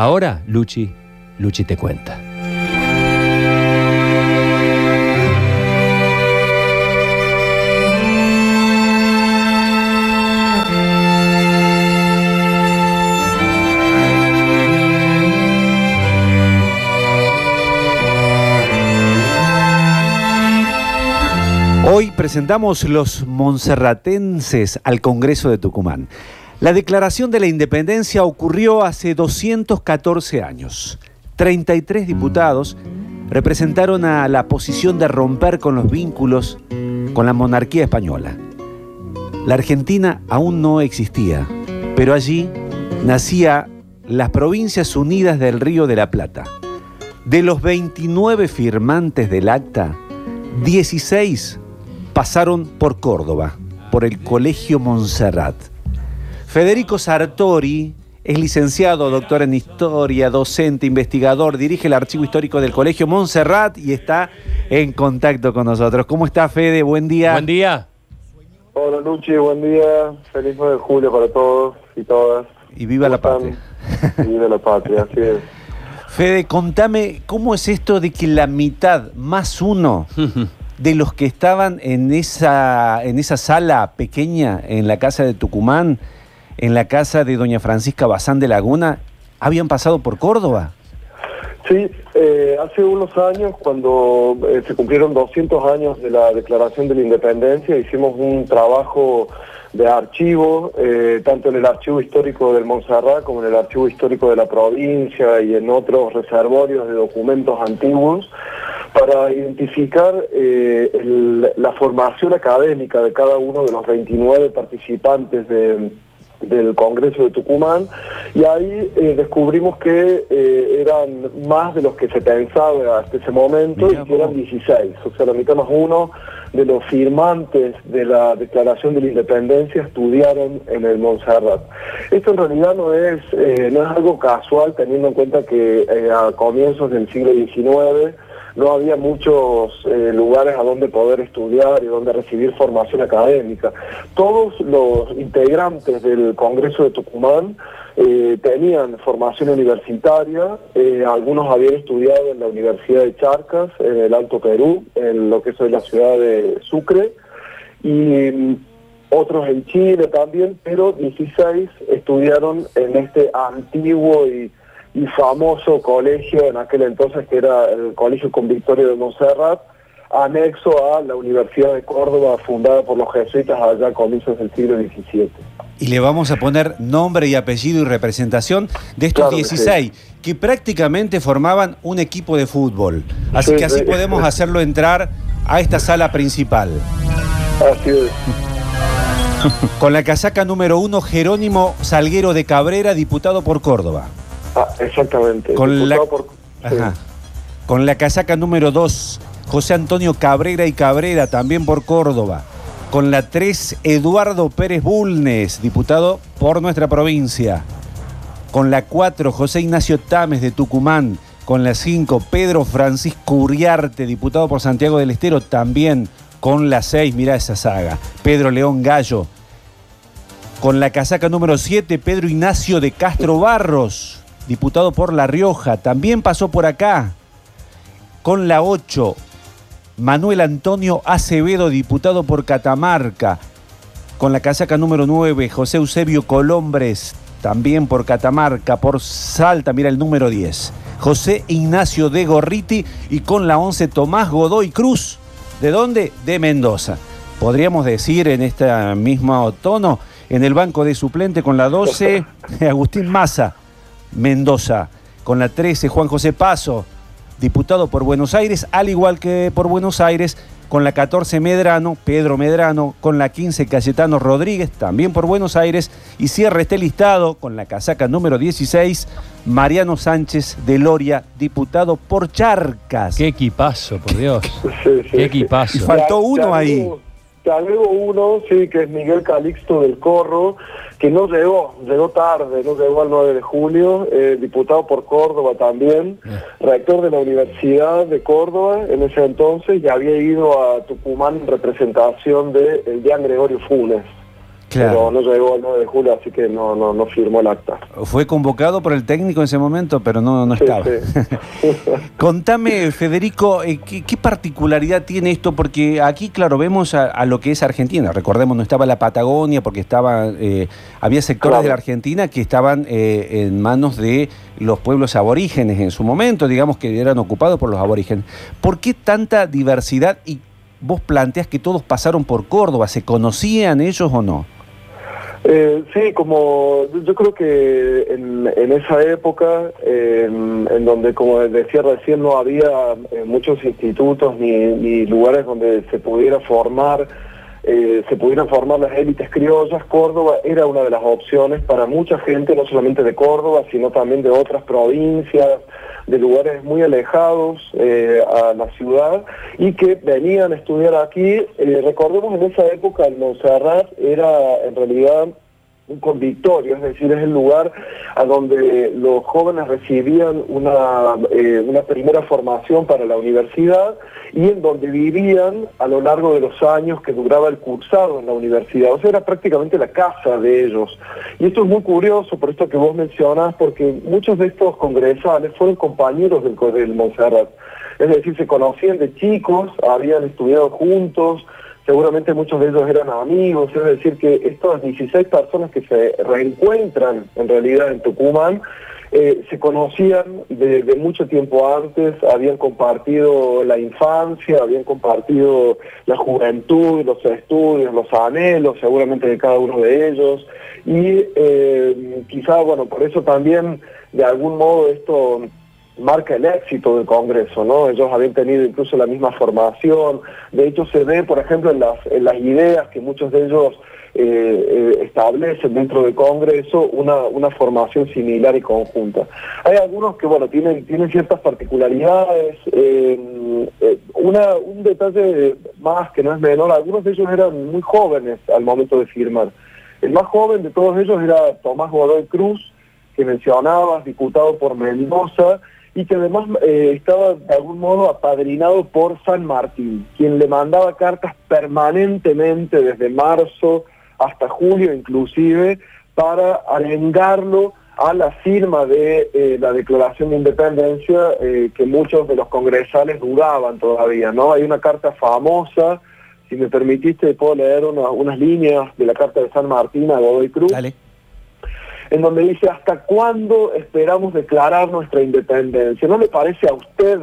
Ahora, Luchi, Luchi te cuenta. Hoy presentamos los monserratenses al Congreso de Tucumán. La declaración de la independencia ocurrió hace 214 años. 33 diputados representaron a la posición de romper con los vínculos con la monarquía española. La Argentina aún no existía, pero allí nacía las Provincias Unidas del Río de la Plata. De los 29 firmantes del acta, 16 pasaron por Córdoba, por el Colegio Montserrat. Federico Sartori es licenciado, doctor en historia, docente, investigador, dirige el archivo histórico del Colegio Montserrat y está en contacto con nosotros. ¿Cómo está Fede? Buen día. Buen día. Hola Luchi, buen día. Feliz 9 de julio para todos y todas. Y viva la patria. Y viva la patria, así es. Fede, contame, ¿cómo es esto de que la mitad más uno de los que estaban en esa, en esa sala pequeña en la casa de Tucumán, en la casa de doña Francisca Bazán de Laguna, habían pasado por Córdoba. Sí, eh, hace unos años, cuando eh, se cumplieron 200 años de la Declaración de la Independencia, hicimos un trabajo de archivo, eh, tanto en el archivo histórico del Montserrat como en el archivo histórico de la provincia y en otros reservorios de documentos antiguos, para identificar eh, la formación académica de cada uno de los 29 participantes de- del Congreso de Tucumán y ahí eh, descubrimos que eh, eran más de los que se pensaba hasta ese momento Mirá y que eran vos. 16, o sea, la mitad más uno de los firmantes de la Declaración de la Independencia estudiaron en el Montserrat. Esto en realidad no es, eh, no es algo casual teniendo en cuenta que eh, a comienzos del siglo XIX no había muchos eh, lugares a donde poder estudiar y donde recibir formación académica. Todos los integrantes del Congreso de Tucumán eh, tenían formación universitaria, eh, algunos habían estudiado en la Universidad de Charcas, en el Alto Perú, en lo que es la ciudad de Sucre, y mm, otros en Chile también, pero 16 estudiaron en este antiguo y, y famoso colegio en aquel entonces que era el Colegio Convictorio de Montserrat, anexo a la Universidad de Córdoba fundada por los jesuitas allá a comienzos del siglo XVII. Y le vamos a poner nombre y apellido y representación de estos Claro que 16, que prácticamente formaban un equipo de fútbol. Así Sí, que así sí. podemos hacerlo entrar a esta sala principal. Así es. Con la casaca número uno, Jerónimo Salguero de Cabrera, diputado por Córdoba. Ah, exactamente. Con la, sí. Con la casaca número 2, José Antonio Cabrera y Cabrera, también por Córdoba. Con la 3, Eduardo Pérez Bulnes, diputado por nuestra provincia. Con la 4, José Ignacio Tames de Tucumán. Con la 5, Pedro Francisco Uriarte, diputado por Santiago del Estero, también. Con la 6, mira esa saga, Pedro León Gallo. Con la casaca número 7, Pedro Ignacio de Castro Barros, diputado por La Rioja, también pasó por acá. Con la 8, Manuel Antonio Acevedo, diputado por Catamarca. Con la casaca número 9, José Eusebio Colombres, también por Catamarca. Por Salta, mira el número 10. José Ignacio de Gorriti y con la 11, Tomás Godoy Cruz. ¿De dónde? De Mendoza. Podríamos decir en este mismo tono, en el banco de suplente con la 12, Agustín Maza, Mendoza. Con la 13, Juan José Paso, diputado por Buenos Aires, al igual que por Buenos Aires, con la 14 Medrano, Pedro Medrano, con la 15 Cayetano Rodríguez, también por Buenos Aires, y cierra este listado con la casaca número 16, Mariano Sánchez de Loria, diputado por Charcas. Qué equipazo, por Dios. Sí, sí, Qué equipazo. Y faltó uno ahí. Te agrego uno, sí, que es Miguel Calixto del Corro, que no llegó, llegó tarde, no llegó al 9 de julio, eh, diputado por Córdoba también, rector de la Universidad de Córdoba en ese entonces, y había ido a Tucumán en representación de el Gregorio Funes. Pero no llegó el 9 de julio, así que no, no, no firmó el acta. Fue convocado por el técnico en ese momento, pero no, no Sí, estaba. sí. Contame, Federico, eh, ¿qué, qué particularidad tiene esto? Porque aquí, claro, vemos a, a lo que es Argentina. Recordemos, no estaba la Patagonia, porque estaba, eh, había sectores Claro. de la Argentina que estaban eh, en manos de los pueblos aborígenes en su momento, digamos que eran ocupados por los aborígenes. ¿Por qué tanta diversidad y vos planteas que todos pasaron por Córdoba? ¿Se conocían ellos o no? Eh, sí, como yo- creo que en, en esa época, eh, en, donde, como decía recién, no había eh, muchos institutos ni lugares donde se pudiera formar, eh, se pudieran formar las élites criollas, Córdoba era una de las opciones para mucha gente, no solamente de Córdoba, sino también de otras provincias, de lugares muy alejados eh, a la ciudad y que venían a estudiar aquí. Eh, recordemos en esa época el Montserrat era en realidad un convictorio, es decir, es el lugar a donde los jóvenes recibían una, eh, una primera formación para la universidad y en donde vivían a lo largo de los años que duraba el cursado en la universidad. O sea, era prácticamente la casa de ellos. Y esto es muy curioso por esto que vos mencionas, porque muchos de estos congresales fueron compañeros del, del Montserrat. Es decir, se conocían de chicos, habían estudiado juntos, seguramente muchos de ellos eran amigos, es decir, que estas 16 personas que se reencuentran en realidad en Tucumán, eh, se conocían de, mucho tiempo antes, habían compartido la infancia, habían compartido la juventud, los estudios, los anhelos, seguramente de cada uno de ellos, y eh, quizá, bueno, por eso también de algún modo esto marca el éxito del Congreso, ¿no? Ellos habían tenido incluso la misma formación, de hecho se ve, por ejemplo, en las, ideas que muchos de ellos eh, eh, establecen dentro del Congreso una, una formación similar y conjunta. Hay algunos que, bueno, tienen, tienen ciertas particularidades, eh, un detalle más que no es menor, algunos de ellos eran muy jóvenes al momento de firmar. El más joven de todos ellos era Tomás Godoy Cruz, que mencionabas, diputado por Mendoza, y que además eh, estaba de algún modo apadrinado por San Martín, quien le mandaba cartas permanentemente desde marzo hasta julio inclusive para arengarlo a la firma de eh, la Declaración de Independencia eh, que muchos de los congresales dudaban todavía, ¿no? Hay una carta famosa, si me permitiste puedo leer una- unas líneas de la carta de San Martín a Godoy Cruz. En donde dice, ¿hasta cuándo esperamos declarar nuestra independencia? ¿No le parece a usted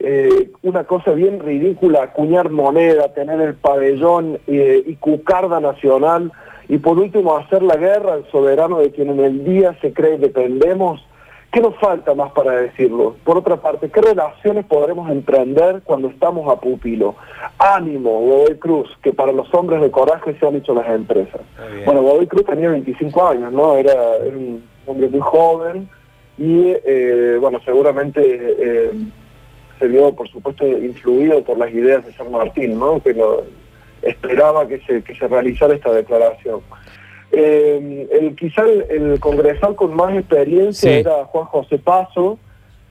eh, una cosa bien ridícula acuñar moneda, tener el pabellón eh, y cucarda nacional y por último hacer la guerra al soberano de quien en el día se cree dependemos? ¿Qué nos falta más para decirlo? Por otra parte, ¿qué relaciones podremos emprender cuando estamos a pupilo? Ánimo, Godoy Cruz, que para los hombres de coraje se han hecho las empresas. Bueno, Godoy Cruz tenía 25 años, ¿no? Era, era un hombre muy joven y, eh, bueno, seguramente eh, se vio, por supuesto, influido por las ideas de San Martín, ¿no? Que lo- esperaba que se, que se realizara esta declaración. Eh, el, quizá el, el congresal con más experiencia Sí. era Juan José Paso,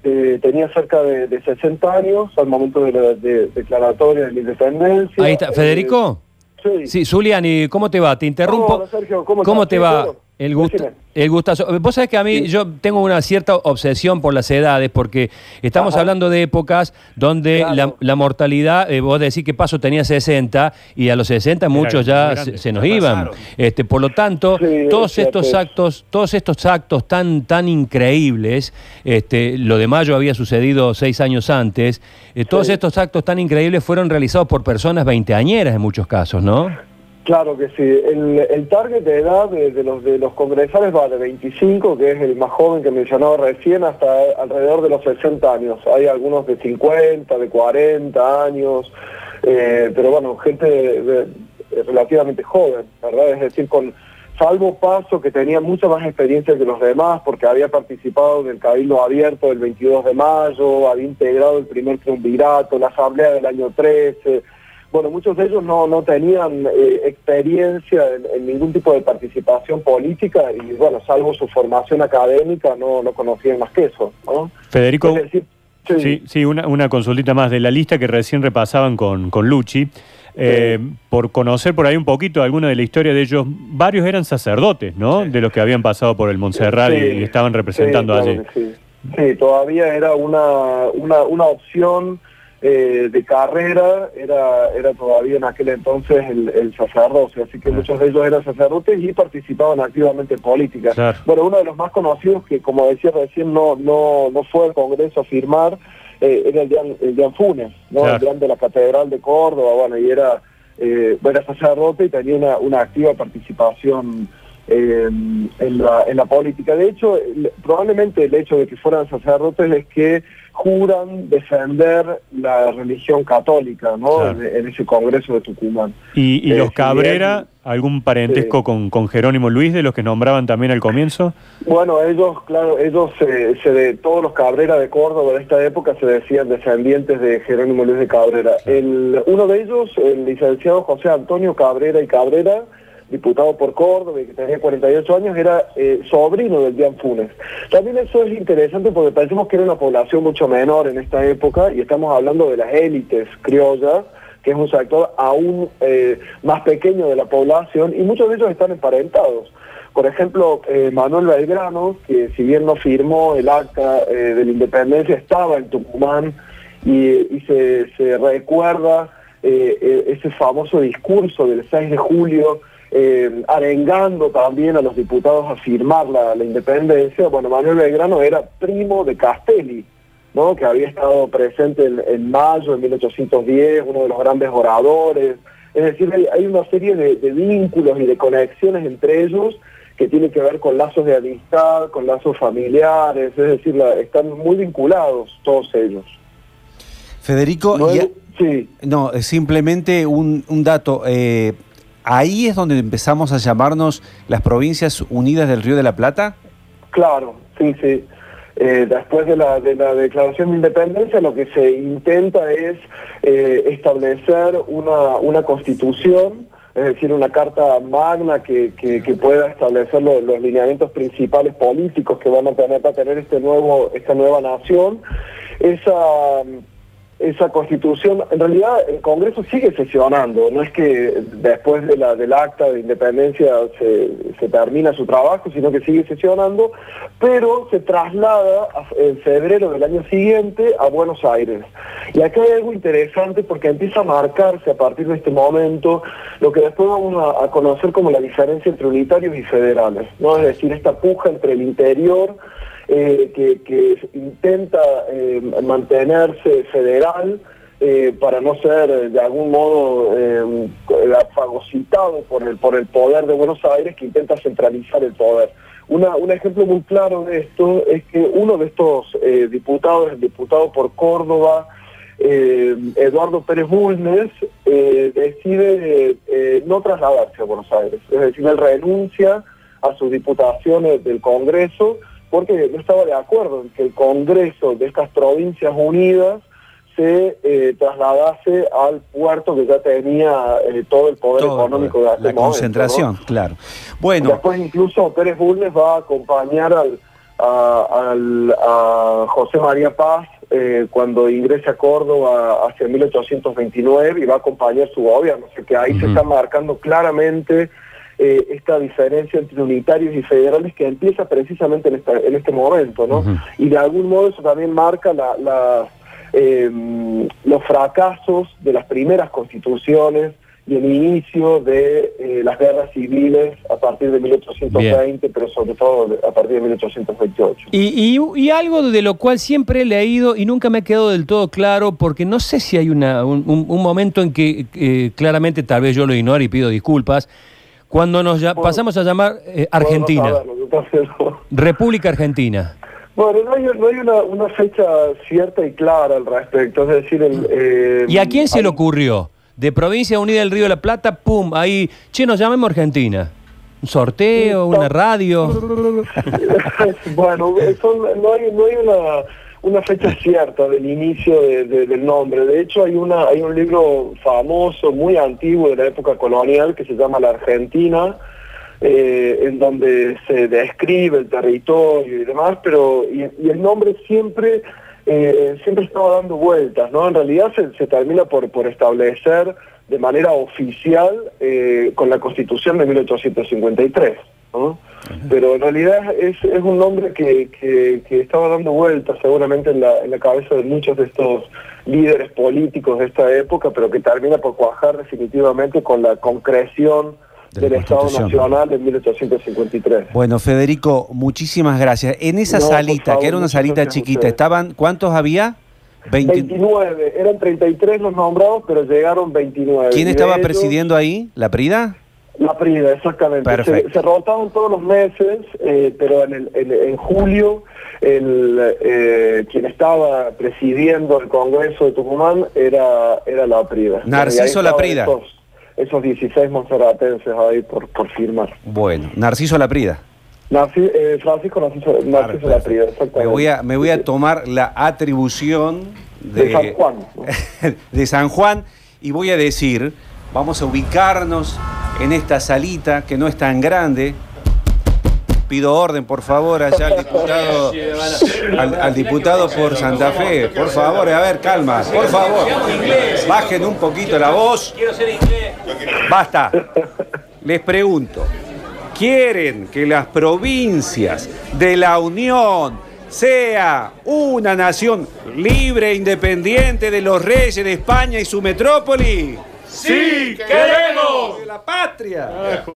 eh, tenía cerca de, de 60 años al momento de la de- declaratoria de la independencia. Ahí está. Eh, ¿Federico? sí. Sí, Zuliani, ¿cómo te va? Te interrumpo. Hola, Sergio, ¿cómo te va? claro. El gusto, el gustazo. Vos sabés que a mí Sí. yo tengo una cierta obsesión por las edades, porque estamos Ajá. hablando de épocas donde Claro. la, la mortalidad, eh, vos decís que Paso tenía 60 y a los 60 muchos ya se, grande. se nos iban. pasaron. Este, por lo tanto, Sí, todos es estos actos, todos estos actos tan, tan increíbles, este, lo de Mayo había sucedido seis años antes, eh, todos Sí. estos actos tan increíbles fueron realizados por personas veinteañeras en muchos casos, ¿no? Claro que sí. El, target de edad de, los de los congresales va de 25, que es el más joven que mencionaba recién, hasta alrededor de los 60 años. Hay algunos de 50, de 40 años, eh, pero bueno, gente relativamente joven, ¿verdad? Es decir, con salvo Paso, que tenía mucha más experiencia que los demás, porque había participado en el Cabildo Abierto del 22 de mayo, había integrado el primer triunvirato, la Asamblea del año 13, bueno, muchos de ellos no, no tenían eh, experiencia en, en ningún tipo de participación política y, bueno, salvo su formación académica, no, no conocían más que eso, ¿no? Federico, Es decir, sí, sí, sí, una, una consultita más de la lista que recién repasaban con, con Luchi. Eh, por conocer por ahí un poquito alguna de la historia de ellos, varios eran sacerdotes, ¿no? De los que habían pasado por el Montserrat y, estaban representando allí. Sí, todavía era una, una, una opción eh, de carrera, era, era todavía en aquel entonces el, el sacerdocio, así que muchos de ellos eran sacerdotes y participaban activamente en política. Claro. Bueno, uno de los más conocidos que, como decía recién, no, no, no fue al Congreso a firmar, eh, era el Jan, el Funes, ¿no? Claro. el de la Catedral de Córdoba, bueno, y era, eh, era sacerdote y tenía una, una activa participación eh, en, la, en la política. De hecho, el- probablemente el hecho de que fueran sacerdotes es que juran defender la religión católica, ¿no? Claro. En, en ese Congreso de Tucumán. ¿Y, y Eh, los si Cabrera, algún parentesco Sí. con, con Jerónimo Luis, de los que nombraban también al comienzo? Bueno, ellos, claro, ellos, se, se de, todos los Cabrera de Córdoba de esta época se decían descendientes de Jerónimo Luis de Cabrera. El, uno de ellos, el licenciado José Antonio Cabrera y Cabrera, diputado por Córdoba y que tenía 48 años, era eh, sobrino del Dian Funes. También eso es interesante porque pensamos que era una población mucho menor en esta época y estamos hablando de las élites criollas, que es un sector aún eh, más pequeño de la población y muchos de ellos están emparentados. Por ejemplo, eh, Manuel Belgrano, que si bien no firmó el acta de la independencia, estaba en Tucumán y, se, recuerda ese famoso discurso del 6 de julio, eh, arengando también a los diputados a firmar la, la independencia. Bueno, Manuel Belgrano era primo de Castelli, ¿no? que había estado presente en, en mayo de 1810, uno de los grandes oradores. Es decir, hay, hay una serie de, de vínculos y de conexiones entre ellos que tienen que ver con lazos de amistad, con lazos familiares, es decir, la- están muy vinculados todos ellos. Federico, No, sí, no, simplemente un, un dato. eh, ahí es donde empezamos a llamarnos las Provincias Unidas del Río de la Plata. Claro, sí, sí. Eh, después de la, de la declaración de independencia, lo que se intenta es eh, establecer una, una constitución, es decir, una carta magna que, que- pueda establecer lo- los lineamientos principales políticos que van a tener para tener este nuevo, esta nueva nación. Esa esa constitución, en realidad el Congreso sigue sesionando, no es que después de la, del acta de independencia se, se termina su trabajo, sino que sigue sesionando, pero se traslada en febrero del año siguiente a Buenos Aires. Y acá hay algo interesante porque empieza a marcarse a partir de este momento lo que después vamos a, a conocer como la diferencia entre unitarios y federales, ¿no? es decir, esta puja entre el interior eh, que, intenta eh, mantenerse federal eh, para no ser eh, de algún modo fagocitado por el, por el poder de Buenos Aires que intenta centralizar el poder. Un ejemplo muy claro de esto es que uno de estos diputados, el diputado por Córdoba, Eduardo Pérez Bulnes, decide no trasladarse a Buenos Aires. Es decir, él renuncia a sus diputaciones del Congreso porque no estaba de acuerdo en que el Congreso de estas provincias unidas se eh, trasladase al puerto que ya tenía eh, todo el poder Todo, económico de la aquel momento, ¿no? concentración, claro. Bueno, Después incluso Pérez Bulnes va a acompañar al, a, al- a José María Paz eh, cuando ingrese a Córdoba hacia 1829 y va a acompañar su gobierno. O sea que ahí se está marcando claramente eh, esta diferencia entre unitarios y federales que empieza precisamente en, esta- en este momento, ¿no? Ujú. Y de algún modo eso también marca la- la, eh, los fracasos de las primeras constituciones y el inicio de eh, las guerras civiles a partir de 1820, pero sobre todo a partir de 1828. Y, y- y algo de lo cual siempre he leído y nunca me ha quedado del todo claro, porque no sé si hay una, un, un- momento en que eh, claramente tal vez yo lo ignore y pido disculpas, cuando nos ya- Puedo- pasamos a llamar eh, Argentina, entonces, no. República Argentina. Bueno, no hay, no hay una, una fecha cierta y clara al respecto, es decir, el, eh, ¿Y a quién se hay- le ocurrió? De Provincia Unida del Río de la Plata, pum, ahí, che, nos llamemos Argentina. ¿Un sorteo, una radio? bueno, son- no hay, no hay una, una fecha cierta del inicio de- de- del nombre. De hecho, hay, una, hay un libro famoso, muy antiguo de la época colonial, que se llama La Argentina, eh, en donde se describe el territorio y demás, pero y, y el nombre siempre eh, siempre estaba dando vueltas, ¿no? En realidad se, se termina por, por establecer de manera oficial eh, con la Constitución de 1853. ¿No? Pero en realidad es, es un nombre que, que, que estaba dando vueltas seguramente en la, en la cabeza de muchos de estos líderes políticos de esta época, pero que termina por cuajar definitivamente con la concreción De la del Estado. Nacional en 1853. Bueno, Federico, muchísimas gracias. En esa No, salita, favor, que era una salita chiquita, estaban, ¿cuántos había? 20 29, eran 33 los nombrados, pero llegaron 29. ¿Quién estaba ellos, presidiendo ahí? ¿La Prida? La Prida, exactamente. Se, se rotaban todos los meses, eh, pero en, el, en, en julio el, eh, quien estaba presidiendo el Congreso de Tucumán era, era La Prida. Narciso Laprida. Esos, esos 16 monserratenses ahí por, por firmar. Bueno, Narciso La Prida. Narci- eh, Francisco Narciso, Narciso. Laprida, exactamente. Me voy a, me voy a tomar la atribución de, De San Juan, ¿no? de San Juan y voy a decir, vamos a ubicarnos en esta salita que no es tan grande. Pido orden, por favor, allá al diputado, al, diputado por Santa Fe. Por favor, a ver, calma, por favor. Bajen un poquito la voz. Basta. Les pregunto, ¿quieren que las provincias de la Unión sea una nación libre e independiente de los reyes de España y su metrópoli? ¡Sí, queremos! ¡De la patria!